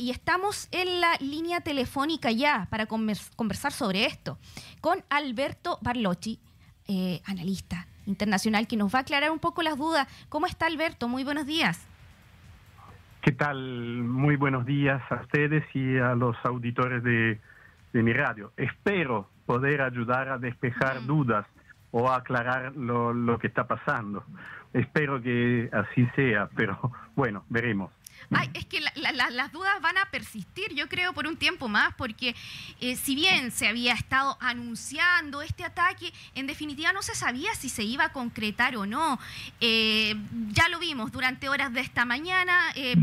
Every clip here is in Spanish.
y estamos en la línea telefónica ya para conversar sobre esto con Alberto Barlocci, eh, analista internacional, que nos va a aclarar un poco las dudas. ¿Cómo está Alberto? Muy buenos días. ¿Qué tal? Muy buenos días a ustedes y a los auditores de, mi radio. Espero poder ayudar a despejar dudas o a aclarar lo, lo que está pasando. Espero que así sea, pero bueno, veremos. Ay, es que las dudas van a persistir, yo creo, por un tiempo más, porque eh, si bien se había estado anunciando este ataque, en definitiva no se sabía si se iba a concretar o no. Eh, ya lo vimos durante horas de esta mañana. Eh,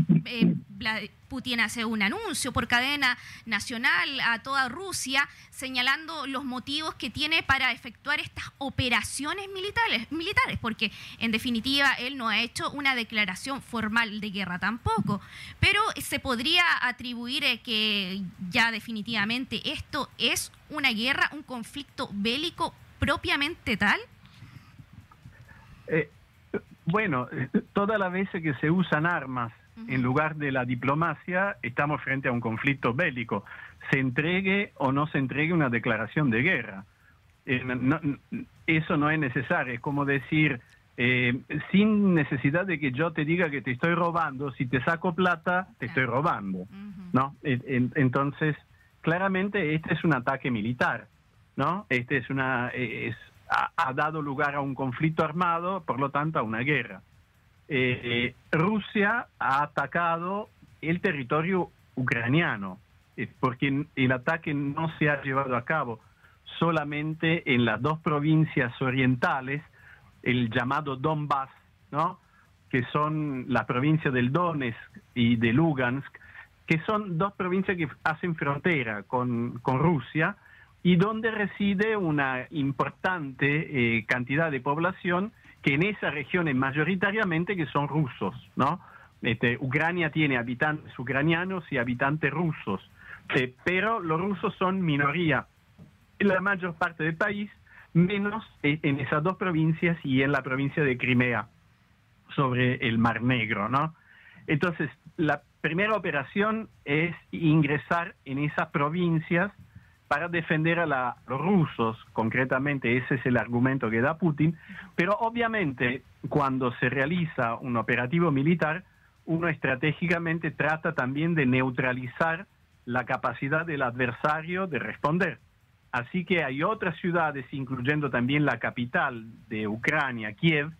Putin hace un anuncio por cadena nacional a toda Rusia señalando los motivos que tiene para efectuar estas operaciones militares, militares, porque en definitiva él no ha hecho una declaración formal de guerra tampoco, pero se podría atribuir eh, que ya definitivamente esto es una guerra, un conflicto bélico propiamente tal. Eh, bueno, eh, todas las veces que se usan armas en lugar de la diplomacia, estamos frente a un conflicto bélico. Se entregue o no se entregue una declaración de guerra. Eh, eso no es necesario. Es como decir, eh, sin necesidad de que yo te diga que te estoy robando, si te saco plata, te estoy robando. ¿no? entonces, claramente este es un ataque militar. ¿no? Este es una, ha dado lugar a un conflicto armado, por lo tanto a una guerra. Eh, Rusia ha atacado el territorio ucraniano, eh, porque el ataque no se ha llevado a cabo solamente en las dos provincias orientales, el llamado Donbass, ¿no? que son la provincia del Donetsk y de Lugansk, que son dos provincias que hacen frontera con, con Rusia y donde reside una importante eh, cantidad de población que en esa región es mayoritariamente que son rusos, ¿no? Este, Ucrania tiene habitantes ucranianos y habitantes rusos, eh, pero los rusos son minoría en la mayor parte del país, menos en esas dos provincias y en la provincia de Crimea, sobre el Mar Negro, ¿no? Entonces, la primera operación es ingresar en esas provincias para defender a, los rusos, concretamente ese es el argumento que da Putin, pero obviamente cuando se realiza un operativo militar, uno estratégicamente trata también de neutralizar la capacidad del adversario de responder. Así que hay otras ciudades, incluyendo también la capital de Ucrania, Kiev,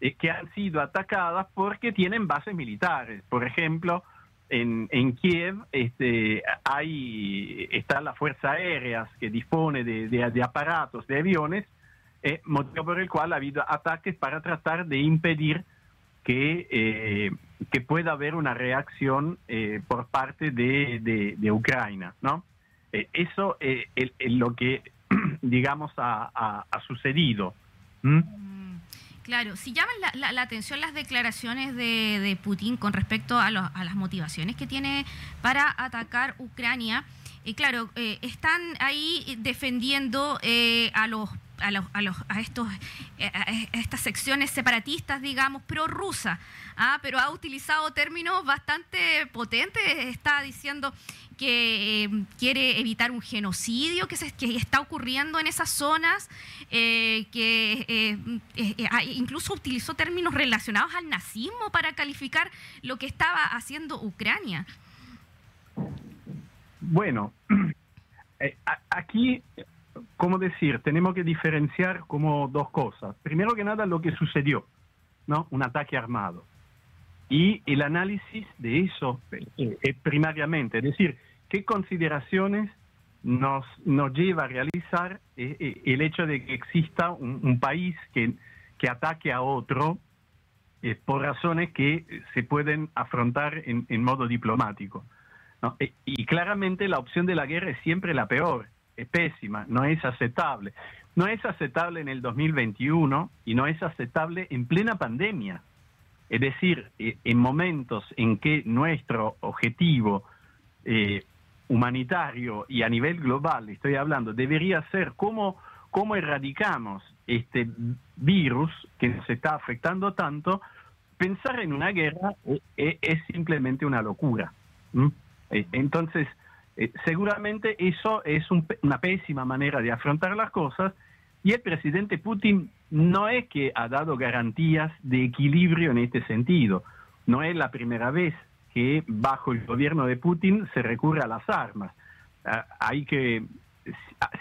eh, que han sido atacadas porque tienen bases militares. Por ejemplo, en, en Kiev este, hay, están las fuerzas aéreas que dispone de, aparatos, de aviones, eh, motivo por el cual ha habido ataques para tratar de impedir que, eh, que pueda haber una reacción eh, por parte de, de, Ucrania. ¿no? Eh, eso es lo que, digamos, ha, ha, sucedido. Claro, si llaman la, atención las declaraciones de, Putin con respecto a, las motivaciones que tiene para atacar Ucrania, y claro, eh, están ahí defendiendo eh, a los a, los, a, los, a, estos, eh, a estas secciones separatistas, digamos, prorrusa, ¿ah? pero ha utilizado términos bastante potentes, está diciendo que eh, quiere evitar un genocidio que, se, está ocurriendo en esas zonas, eh, que incluso utilizó términos relacionados al nazismo para calificar lo que estaba haciendo Ucrania. Bueno, aquí ¿cómo decir? Tenemos que diferenciar como dos cosas. Primero que nada, lo que sucedió, ¿no? Un ataque armado. Y el análisis de eso eh, eh, primariamente, es decir, qué consideraciones nos, lleva a realizar eh, el hecho de que exista un, país que, que ataque a otro por razones que se pueden afrontar en, en modo diplomático. y claramente la opción de la guerra es siempre la peor es pésima, no es aceptable. No es aceptable en el 2021 y no es aceptable en plena pandemia. Es decir, eh, en momentos en que nuestro objetivo eh, humanitario y a nivel global, estoy hablando, debería ser cómo, cómo erradicamos este virus que nos está afectando tanto, pensar en una guerra eh, es simplemente una locura. entonces, seguramente eso es una pésima manera de afrontar las cosas y el presidente Putin no es que ha dado garantías de equilibrio en este sentido. No es la primera vez que bajo el gobierno de Putin se recurre a las armas. Ah, hay que,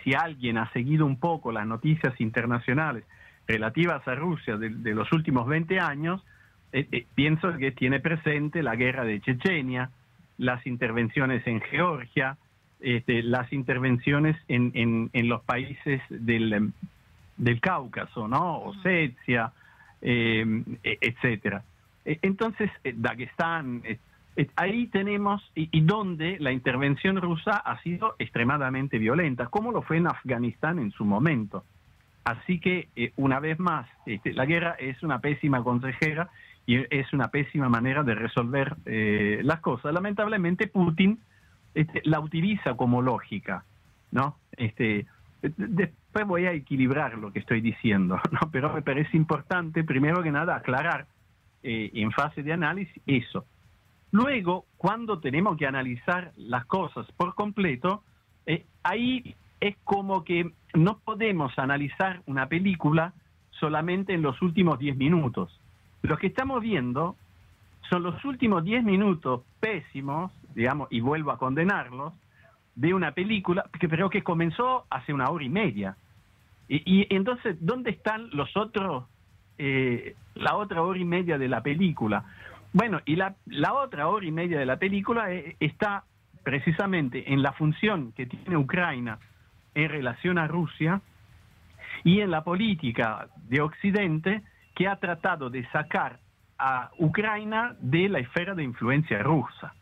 si alguien ha seguido un poco las noticias internacionales relativas a Rusia de, los últimos 20 años, eh, eh, pienso que tiene presente la guerra de Chechenia, las intervenciones en Georgia, este, las intervenciones en, en, los países del, del Cáucaso, ¿no? Osetia, eh, e, etcétera. E, entonces, eh, Dagestán, ahí tenemos, y, donde la intervención rusa ha sido extremadamente violenta, como lo fue en Afganistán en su momento. Así que, eh, una vez más, este, la guerra es una pésima consejera y es una pésima manera de resolver eh, las cosas. Lamentablemente Putin este, la utiliza como lógica, ¿no? Este, después voy a equilibrar lo que estoy diciendo, ¿no? Pero me parece importante, primero que nada, aclarar eh, en fase de análisis eso. Luego, cuando tenemos que analizar las cosas por completo, eh, ahí es como que no podemos analizar una película solamente en los últimos 10 minutos. Lo que estamos viendo son los últimos 10 minutos pésimos, digamos, y vuelvo a condenarlos, de una película que creo que comenzó hace una hora y media. Y, entonces, ¿dónde están los otros, eh, la otra hora y media de la película? Bueno, y la, la otra hora y media de la película eh, está precisamente en la función que tiene Ucrania en relación a Rusia y en la política de Occidente que ha tratado de sacar a Ucrania de la esfera de influencia rusa.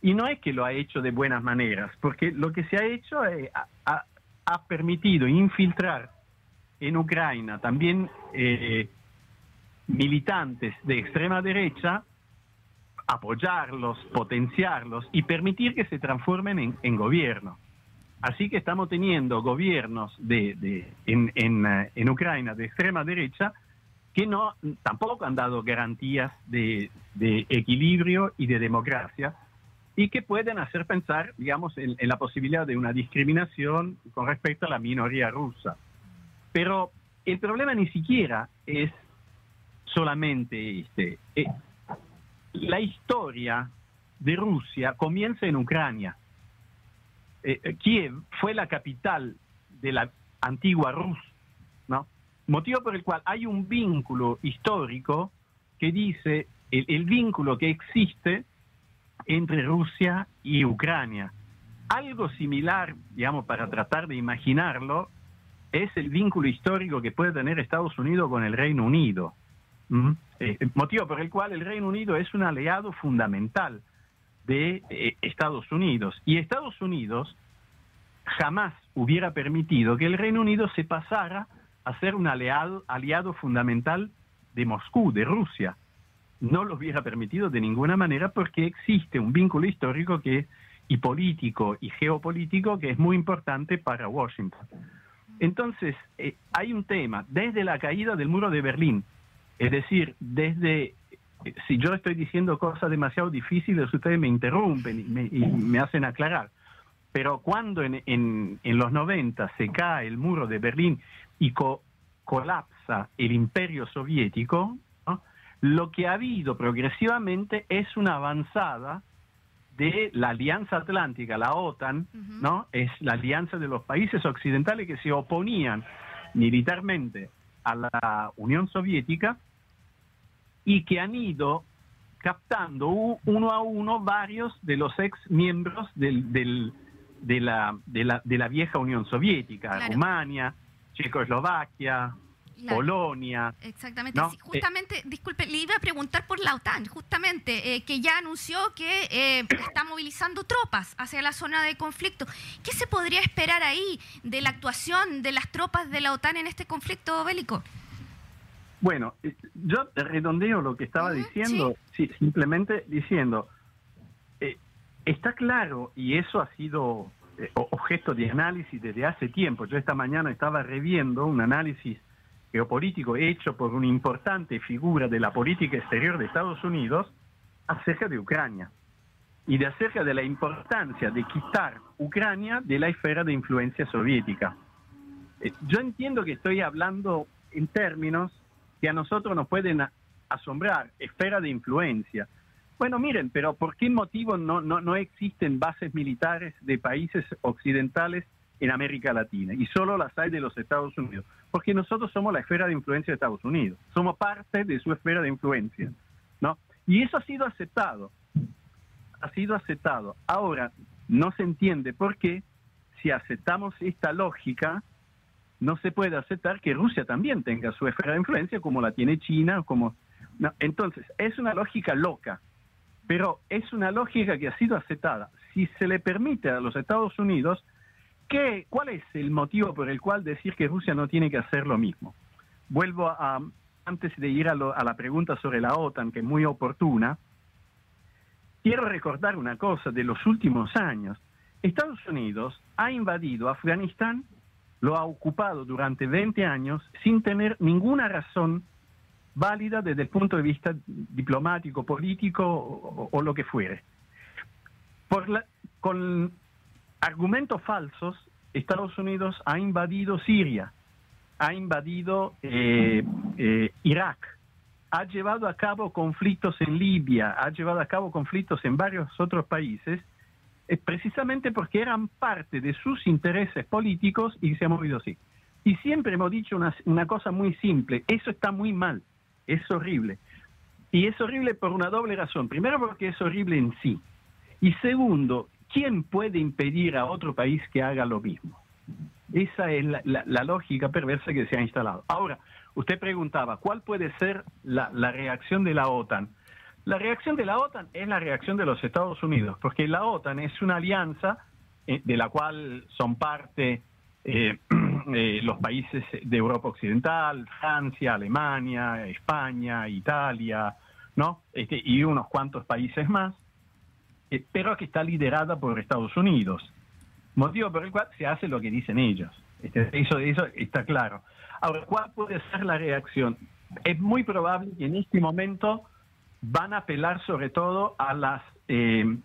Y no es que lo ha hecho de buenas maneras, porque lo que se ha hecho es, ha, permitido infiltrar en Ucrania también eh, militantes de extrema derecha, apoyarlos, potenciarlos y permitir que se transformen en, gobierno. Así que estamos teniendo gobiernos de, en, en, en Ucrania de extrema derecha que no tampoco han dado garantías de, equilibrio y de democracia y que pueden hacer pensar, digamos, en, la posibilidad de una discriminación con respecto a la minoría rusa. Pero el problema ni siquiera es solamente este. Eh, la historia de Rusia comienza en Ucrania. Eh, eh, Kiev fue la capital de la antigua Rusia, ¿no? Motivo por el cual hay un vínculo histórico que dice el, vínculo que existe entre Rusia y Ucrania. Algo similar, digamos, para tratar de imaginarlo, es el vínculo histórico que puede tener Estados Unidos con el Reino Unido. ¿Mm? Eh, motivo por el cual el Reino Unido es un aliado fundamental de eh, Estados Unidos. Y Estados Unidos jamás hubiera permitido que el Reino Unido se pasara a ser un aliado, aliado fundamental de Moscú, de Rusia. No lo hubiera permitido de ninguna manera porque existe un vínculo histórico que, y político y geopolítico que es muy importante para Washington. Entonces, eh, hay un tema, desde la caída del muro de Berlín, es decir, desde, eh, si yo estoy diciendo cosas demasiado difíciles, ustedes me interrumpen y me, hacen aclarar, pero cuando en, en, en, los 90 se cae el muro de Berlín y colapsa el imperio soviético, lo que ha habido progresivamente es una avanzada de la Alianza Atlántica, la OTAN, ¿no? Es la alianza de los países occidentales que se oponían militarmente a la Unión Soviética y que han ido captando uno a uno varios de los ex miembros del, de, la, de, la, de la vieja Unión Soviética, Rumania, Checoslovaquia, Polonia. Exactamente. justamente, disculpe, le iba a preguntar por la OTAN, justamente, eh, que ya anunció que eh, está movilizando tropas hacia la zona de conflicto. ¿Qué se podría esperar ahí de la actuación de las tropas de la OTAN en este conflicto bélico? Bueno, eh, yo redondeo lo que estaba diciendo, simplemente diciendo, está claro, y eso ha sido eh, objeto de análisis desde hace tiempo. Yo esta mañana estaba reviendo un análisis geopolítico hecho por una importante figura de la política exterior de Estados Unidos acerca de Ucrania. y de acerca de la importancia de quitar Ucrania de la esfera de influencia soviética. Eh, yo entiendo que estoy hablando en términos que a nosotros nos pueden asombrar, esfera de influencia. Bueno, miren, pero ¿por qué motivo no, no, no existen bases militares de países occidentales en América Latina y solo las hay de los Estados Unidos? Porque nosotros somos la esfera de influencia de Estados Unidos, somos parte de su esfera de influencia, ¿no? Y eso ha sido aceptado, ha sido aceptado. Ahora, no se entiende por qué, si aceptamos esta lógica, no se puede aceptar que Rusia también tenga su esfera de influencia como la tiene China, como entonces, es una lógica loca, pero es una lógica que ha sido aceptada. Si se le permite a los Estados Unidos, ¿qué, ¿cuál es el motivo por el cual decir que Rusia no tiene que hacer lo mismo? Vuelvo a, antes de ir a, a la pregunta sobre la OTAN, que es muy oportuna, quiero recordar una cosa de los últimos años. Estados Unidos ha invadido Afganistán, lo ha ocupado durante 20 años sin tener ninguna razón válida desde el punto de vista diplomático, político o, lo que fuere. Con argumentos falsos, Estados Unidos ha invadido Siria, ha invadido eh, eh, Irak, ha llevado a cabo conflictos en Libia, ha llevado a cabo conflictos en varios otros países, es precisamente porque eran parte de sus intereses políticos y se ha movido así. Y siempre hemos dicho una cosa muy simple, eso está muy mal es horrible. Y es horrible por una doble razón. Primero porque es horrible en sí. Y segundo, ¿quién puede impedir a otro país que haga lo mismo? Esa es la, lógica perversa que se ha instalado. Ahora, usted preguntaba, ¿cuál puede ser la, reacción de la OTAN? La reacción de la OTAN es la reacción de los Estados Unidos, porque la OTAN es una alianza eh, de la cual son parte eh, eh, los países de Europa Occidental, Francia, Alemania, España, Italia, ¿no? Este, y unos cuantos países más, eh, pero que está liderada por Estados Unidos. Motivo por el cual se hace lo que dicen ellos. Este, eso, eso está claro. Ahora, ¿cuál puede ser la reacción? Es muy probable que en este momento van a apelar sobre todo a las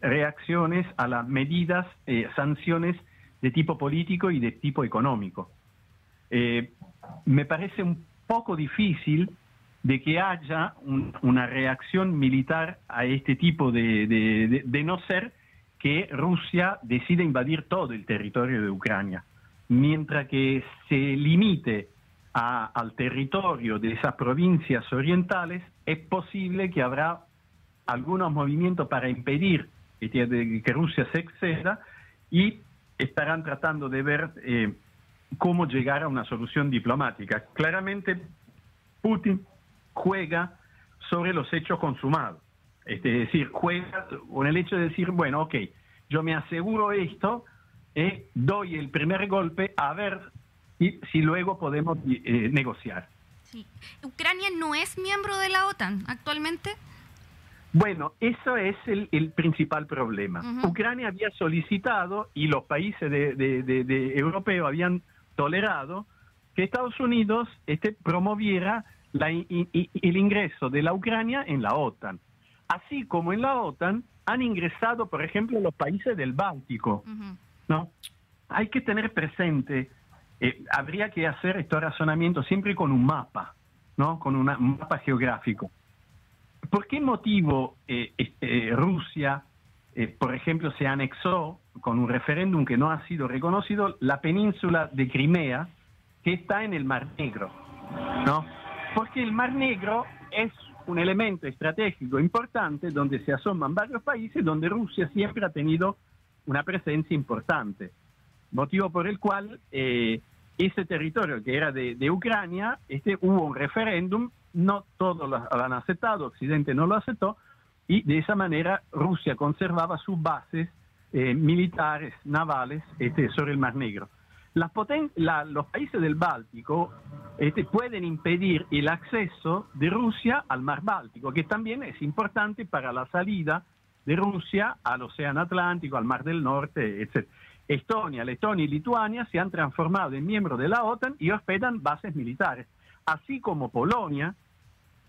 reacciones, a las medidas, sanciones de tipo político y de tipo económico. Eh, me parece un poco difícil de que haya una reacción militar a este tipo de, no ser que Rusia decida invadir todo el territorio de Ucrania. Mientras que se limite al territorio de esas provincias orientales, es posible que habrá algunos movimientos para impedir que, que Rusia se exceda y estarán tratando de ver eh, cómo llegar a una solución diplomática. Claramente, Putin juega sobre los hechos consumados. Es decir, juega con el hecho de decir, bueno, ok, yo me aseguro esto, eh, doy el primer golpe a ver y, si luego podemos eh, negociar. ¿Ucrania no es miembro de la OTAN actualmente? Bueno, eso es el, principal problema. Ucrania había solicitado y los países de, europeos habían tolerado que Estados Unidos este, promoviera el ingreso de la Ucrania en la OTAN. Así como en la OTAN han ingresado, por ejemplo, los países del Báltico. ¿no? Hay que tener presente, eh, habría que hacer estos razonamientos siempre con un mapa, ¿no? con un mapa geográfico. ¿Por qué motivo eh, este, Rusia, eh, por ejemplo, se anexó con un referéndum que no ha sido reconocido la península de Crimea, que está en el Mar Negro? ¿no? Porque el Mar Negro es un elemento estratégico importante donde se asoman varios países, donde Rusia siempre ha tenido una presencia importante. Motivo por el cual eh, ese territorio que era de, Ucrania, este, hubo un referéndum no todos lo han aceptado, Occidente no lo aceptó, y de esa manera Rusia conservaba sus bases eh, militares, navales, este, sobre el Mar Negro. Las los países del Báltico este, pueden impedir el acceso de Rusia al Mar Báltico, que también es importante para la salida de Rusia al Océano Atlántico, al Mar del Norte, etc. Estonia, Letonia y Lituania se han transformado en miembros de la OTAN y hospedan bases militares, así como Polonia,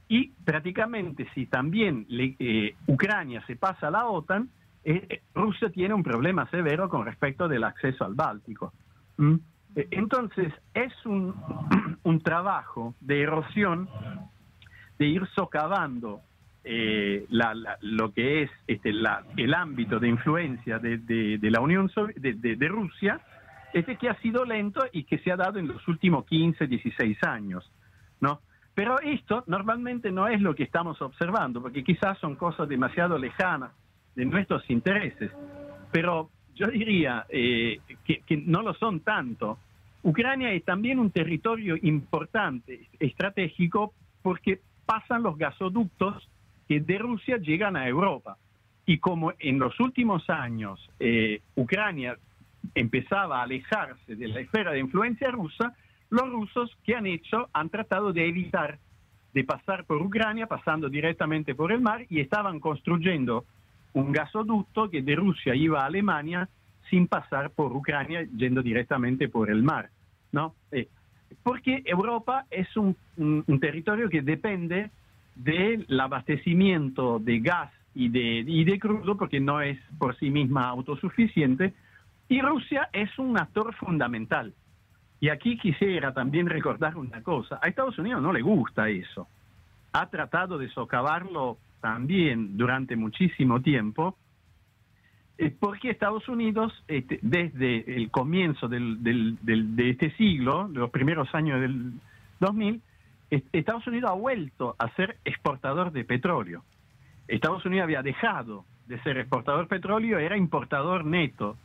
y prácticamente si también eh, Ucrania se pasa a la OTAN, eh, Rusia tiene un problema severo con respecto del acceso al Báltico. ¿Mm? Entonces, es un, un trabajo de erosión, de ir socavando eh, lo que es este, el ámbito de influencia de, la Unión de, Rusia, este que ha sido lento y que se ha dado en los últimos 15, 16 años, ¿no? Pero esto normalmente no es lo que estamos observando, porque quizás son cosas demasiado lejanas de nuestros intereses, pero yo diría eh, que, no lo son tanto. Ucrania es también un territorio importante, estratégico, porque pasan los gasoductos que de Rusia llegan a Europa. Y como en los últimos años eh, Ucrania empezaba a alejarse de la esfera de influencia rusa, los rusos que han hecho han tratado de evitar de pasar por Ucrania, pasando directamente por el mar, y estaban construyendo un gasoducto que de Rusia iba a Alemania sin pasar por Ucrania, yendo directamente por el mar. ¿no? Eh, porque Europa es un territorio que depende del abastecimiento de gas y de, y de crudo, porque no es por sí misma autosuficiente, y Rusia es un actor fundamental. Y aquí quisiera también recordar una cosa, a Estados Unidos no le gusta eso. Ha tratado de socavarlo también durante muchísimo tiempo, eh, porque Estados Unidos, este, desde el comienzo del, del, de este siglo, los primeros años del 2000, Estados Unidos ha vuelto a ser exportador de petróleo. Estados Unidos había dejado de ser exportador de petróleo, era importador neto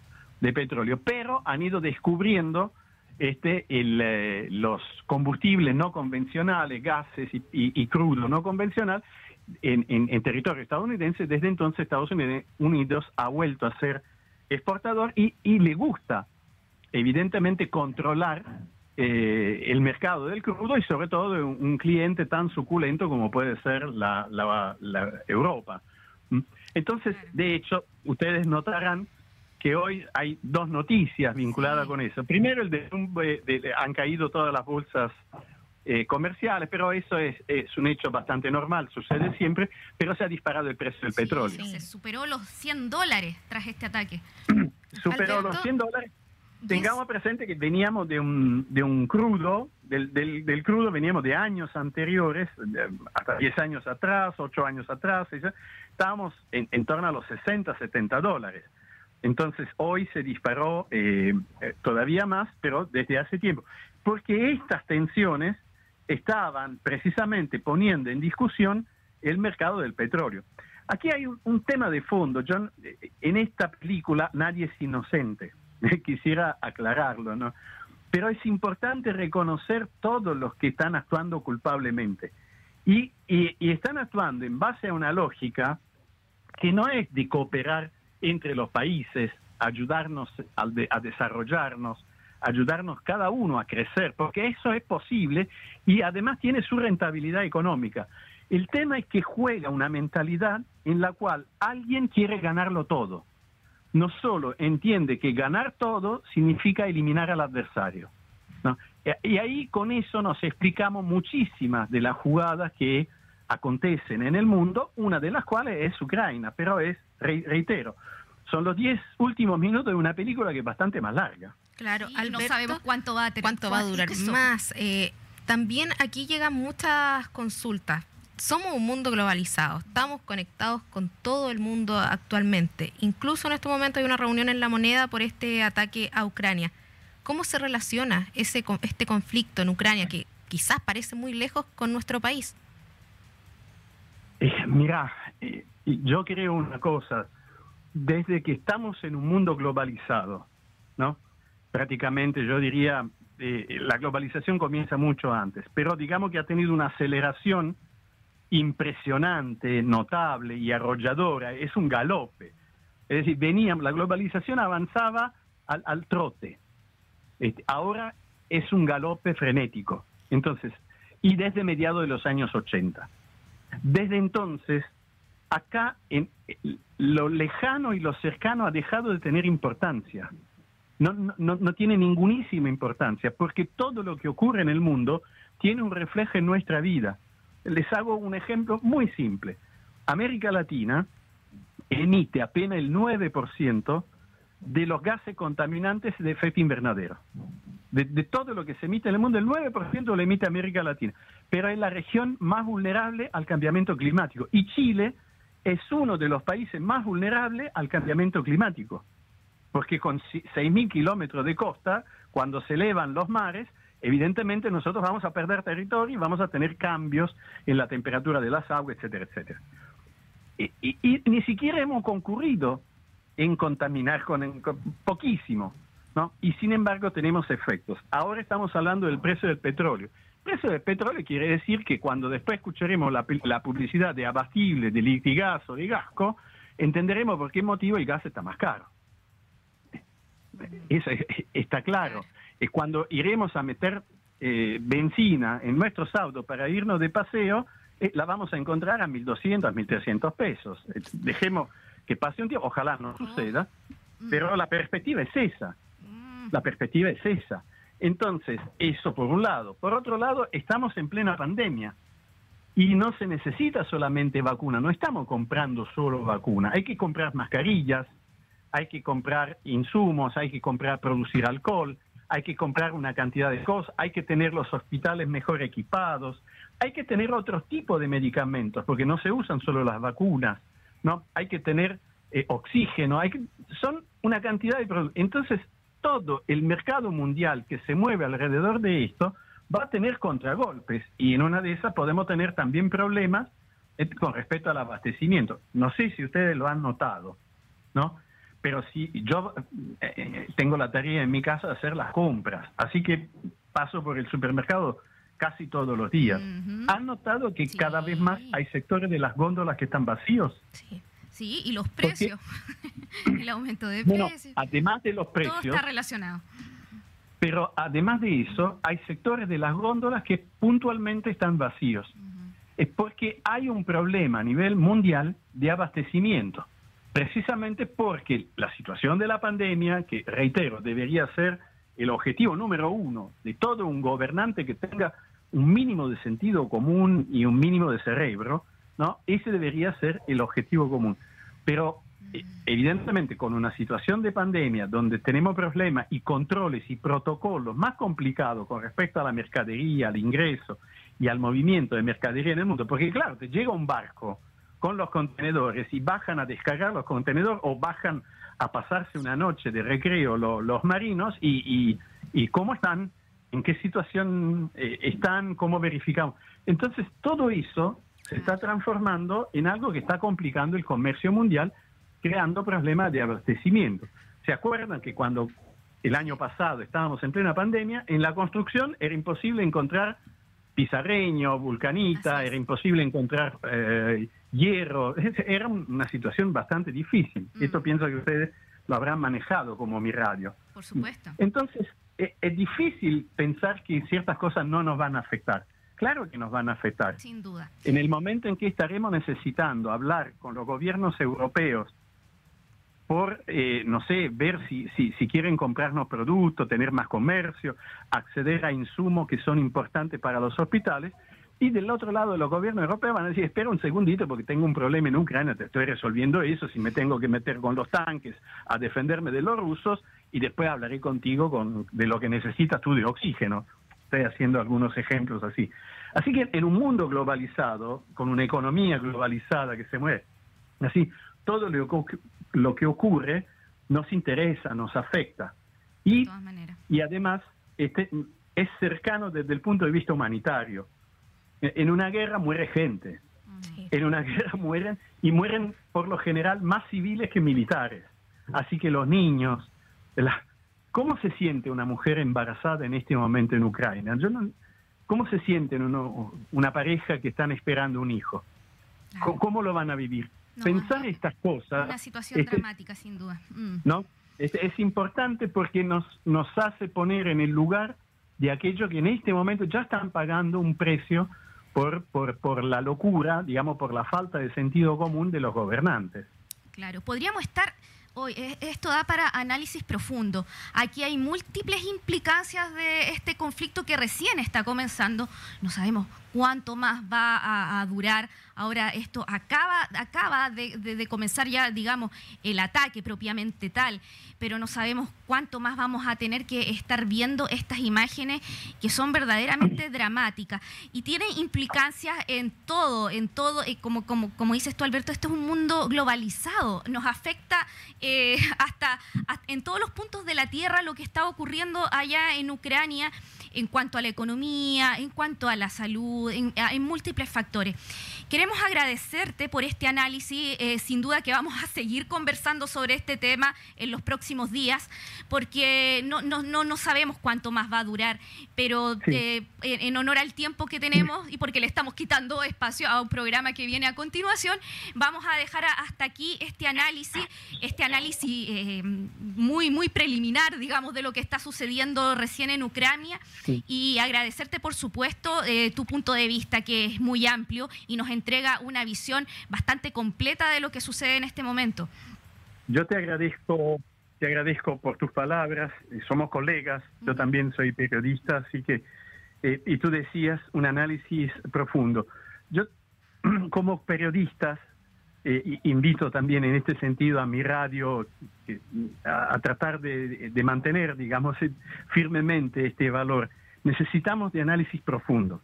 de petróleo, pero han ido descubriendo este, eh, los combustibles no convencionales, gases y, crudo no convencional en, territorio estadounidense. Desde entonces Estados Unidos ha vuelto a ser exportador y le gusta, evidentemente, controlar eh, el mercado del crudo y sobre todo de un, cliente tan suculento como puede ser la, Europa. ¿Mm? Entonces, de hecho, ustedes notarán que hoy hay dos noticias vinculadas con eso. Primero, el de, han caído todas las bolsas eh, comerciales, pero eso es, es, un hecho bastante normal, sucede siempre, pero se ha disparado el precio del petróleo. se superó los 100 dólares tras este ataque. superó los 100 dólares tengamos presente que veníamos de un, de un crudo, del, del, crudo veníamos de años anteriores, hasta 10 años atrás, 8 años atrás, estábamos en, en, torno a los 60, 70 dólares. Entonces hoy se disparó eh, todavía más, pero desde hace tiempo, porque estas tensiones estaban precisamente poniendo en discusión el mercado del petróleo. Aquí hay un, tema de fondo, John, en esta película nadie es inocente quisiera aclararlo, ¿no? Pero es importante reconocer todos los que están actuando culpablemente. Y, están actuando en base a una lógica que no es de cooperar entre los países, ayudarnos a, a desarrollarnos, ayudarnos cada uno a crecer, porque eso es posible y además tiene su rentabilidad económica. El tema es que juega una mentalidad en la cual alguien quiere ganarlo todo no solo entiende que ganar todo significa eliminar al adversario. Y ahí con eso nos explicamos muchísimas de las jugadas que acontecen en el mundo, una de las cuales es Ucrania, pero es, reitero, son los diez últimos minutos de una película que es bastante más larga. Claro, no sabemos cuánto va a, cuánto va a durar más. Eh, también aquí llegan muchas consultas somos un mundo globalizado, estamos conectados con todo el mundo actualmente. Incluso en este momento hay una reunión en la moneda por este ataque a Ucrania. ¿Cómo se relaciona ese, este conflicto en Ucrania que quizás parece muy lejos con nuestro país? Eh, mira, eh, yo creo una cosa, desde que estamos en un mundo globalizado, ¿no? Prácticamente yo diría, eh, la globalización comienza mucho antes, pero digamos que ha tenido una aceleración impresionante, notable y arrolladora, es un galope. Es decir, veníamos, la globalización avanzaba al, trote. Este, ahora es un galope frenético. Entonces, y desde mediados de los años 80. Desde entonces, acá en, lo lejano y lo cercano ha dejado de tener importancia. No, no, no tiene ningunísima importancia, porque todo lo que ocurre en el mundo tiene un reflejo en nuestra vida. Les hago un ejemplo muy simple. América Latina emite apenas el 9% de los gases contaminantes de efecto invernadero. De, todo lo que se emite en el mundo, el 9% lo emite América Latina. Pero es la región más vulnerable al cambiamiento climático. Y Chile es uno de los países más vulnerables al cambiamiento climático. Porque con 6.000 kilómetros de costa, cuando se elevan los mares, evidentemente nosotros vamos a perder territorio y vamos a tener cambios en la temperatura de las aguas, etcétera, etcétera. y ni siquiera hemos concurrido en contaminar con, poquísimo, ¿no? Y sin embargo tenemos efectos. Ahora estamos hablando del precio del petróleo. El precio del petróleo quiere decir que cuando después escucharemos la, publicidad de abastible, de litigas o de gasco, entenderemos por qué motivo el gas está más caro. Eso está claro. Es cuando iremos a meter eh, benzina en nuestros autos para irnos de paseo, eh, la vamos a encontrar a 1.200, a 1.300 pesos. Eh, dejemos que pase un tiempo, ojalá no suceda, mm. pero la perspectiva es esa, la perspectiva es esa. Entonces, eso por un lado. Por otro lado, estamos en plena pandemia y no se necesita solamente vacuna, no estamos comprando solo vacuna, hay que comprar mascarillas, hay que comprar insumos, hay que comprar, producir alcohol, hay que comprar una cantidad de cosas, hay que tener los hospitales mejor equipados, hay que tener otro tipo de medicamentos, porque no se usan solo las vacunas, ¿no? Hay que tener eh, oxígeno, hay que, son una cantidad de productos. Entonces, todo el mercado mundial que se mueve alrededor de esto va a tener contragolpes y en una de esas podemos tener también problemas eh, con respecto al abastecimiento. No sé si ustedes lo han notado, ¿no? Pero si yo eh, tengo la tarea en mi casa de hacer las compras, así que paso por el supermercado casi todos los días. ¿Han notado que cada vez más hay sectores de las góndolas que están vacíos? Sí, sí y los precios, el aumento de precios. Además de los precios. Todo está relacionado. Pero además de eso, hay sectores de las góndolas que puntualmente están vacíos. Es porque hay un problema a nivel mundial de abastecimiento. Precisamente porque la situación de la pandemia, que reitero, debería ser el objetivo número uno de todo un gobernante que tenga un mínimo de sentido común y un mínimo de cerebro, ¿no? Ese debería ser el objetivo común. Pero eh, evidentemente con una situación de pandemia donde tenemos problemas y controles y protocolos más complicados con respecto a la mercadería, al ingreso y al movimiento de mercadería en el mundo, porque claro, te llega un barco con los contenedores y bajan a descargar los contenedores o bajan a pasarse una noche de recreo los marinos y, y cómo están en qué situación eh, están, cómo verificamos. Entonces, todo eso se está transformando en algo que está complicando el comercio mundial, creando problemas de abastecimiento. ¿Se acuerdan que cuando el año pasado estábamos en plena pandemia, en la construcción era imposible encontrar pizarreño, vulcanita, era imposible encontrar eh, hierro, era una situación bastante difícil. Mm. Esto pienso que ustedes lo habrán manejado como mi radio. Por supuesto. Entonces, eh, es, difícil pensar que ciertas cosas no nos van a afectar. Claro que nos van a afectar. Sin duda. En el momento en que estaremos necesitando hablar con los gobiernos europeos por, eh, no sé, ver si, si, si, quieren comprarnos productos, tener más comercio, acceder a insumos que son importantes para los hospitales, y del otro lado, los gobiernos europeos van a decir, espera un segundito porque tengo un problema en Ucrania, te estoy resolviendo eso, si me tengo que meter con los tanques a defenderme de los rusos, y después hablaré contigo con, de lo que necesitas tú de oxígeno. Estoy haciendo algunos ejemplos así. Así que en un mundo globalizado, con una economía globalizada que se mueve, así, todo lo que, lo que ocurre nos interesa, nos afecta. Y, y además este, es cercano desde el punto de vista humanitario en una guerra muere gente. En una guerra mueren y mueren por lo general más civiles que militares. Así que los niños, ¿cómo se siente una mujer embarazada en este momento en Ucrania? Yo ¿Cómo se siente una pareja que están esperando un hijo? ¿Cómo, lo van a vivir? Pensar estas cosas. Una situación dramática, sin duda. Mm. ¿No? Es, es, importante porque nos, nos hace poner en el lugar de aquellos que en este momento ya están pagando un precio por, por, por la locura, digamos, por la falta de sentido común de los gobernantes. Claro, podríamos estar hoy, eh, esto da para análisis profundo. Aquí hay múltiples implicancias de este conflicto que recién está comenzando. No sabemos cuánto más va a, durar. Ahora esto acaba, acaba de, comenzar ya, digamos, el ataque propiamente tal, pero no sabemos cuánto más vamos a tener que estar viendo estas imágenes que son verdaderamente dramáticas y tienen implicancias en todo, en todo, eh, como, como, como dices tú, Alberto, esto es un mundo globalizado, nos afecta eh, hasta, hasta en todos los puntos de la Tierra lo que está ocurriendo allá en Ucrania en cuanto a la economía, en cuanto a la salud, en, múltiples factores. Queremos agradecerte por este análisis, eh, sin duda que vamos a seguir conversando sobre este tema en los próximos días, porque no, no, no, sabemos cuánto más va a durar, pero eh, en honor al tiempo que tenemos y porque le estamos quitando espacio a un programa que viene a continuación, vamos a dejar hasta aquí este análisis, este análisis eh, muy, muy preliminar, digamos, de lo que está sucediendo recién en Ucrania. Y agradecerte, por supuesto, tu punto de vista, que es muy amplio y nos entrega una visión bastante completa de lo que sucede en este momento. Yo te agradezco, te agradezco por tus palabras. Eh, somos colegas, yo también soy periodista, así que, eh, y tú decías un análisis profundo. Yo, como periodistas, invito también en este sentido a mi radio a, tratar de, mantener, digamos, firmemente este valor. Necesitamos de análisis profundo.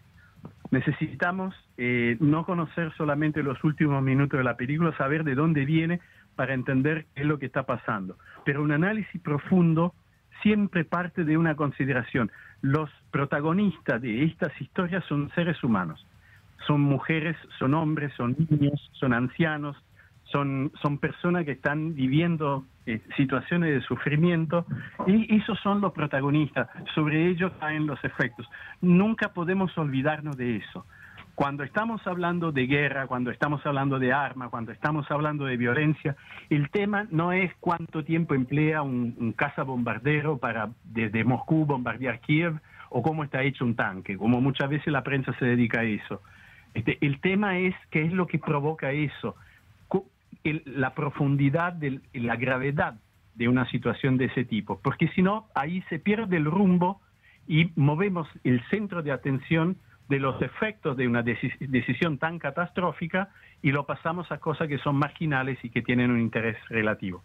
Necesitamos eh, no conocer solamente los últimos minutos de la película, saber de dónde viene para entender qué es lo que está pasando. Pero un análisis profundo siempre parte de una consideración. Los protagonistas de estas historias son seres humanos. Son mujeres, son hombres, son niños, son ancianos, son, son personas que están viviendo eh, situaciones de sufrimiento y esos son los protagonistas, sobre ellos caen los efectos. Nunca podemos olvidarnos de eso. Cuando estamos hablando de guerra, cuando estamos hablando de armas, cuando estamos hablando de violencia, el tema no es cuánto tiempo emplea un, un caza bombardero para desde Moscú bombardear Kiev o cómo está hecho un tanque, como muchas veces la prensa se dedica a eso. Este, el tema es qué es lo que provoca eso, la profundidad, de, la gravedad de una situación de ese tipo, porque si no, ahí se pierde el rumbo y movemos el centro de atención de los efectos de una decisión tan catastrófica y lo pasamos a cosas que son marginales y que tienen un interés relativo.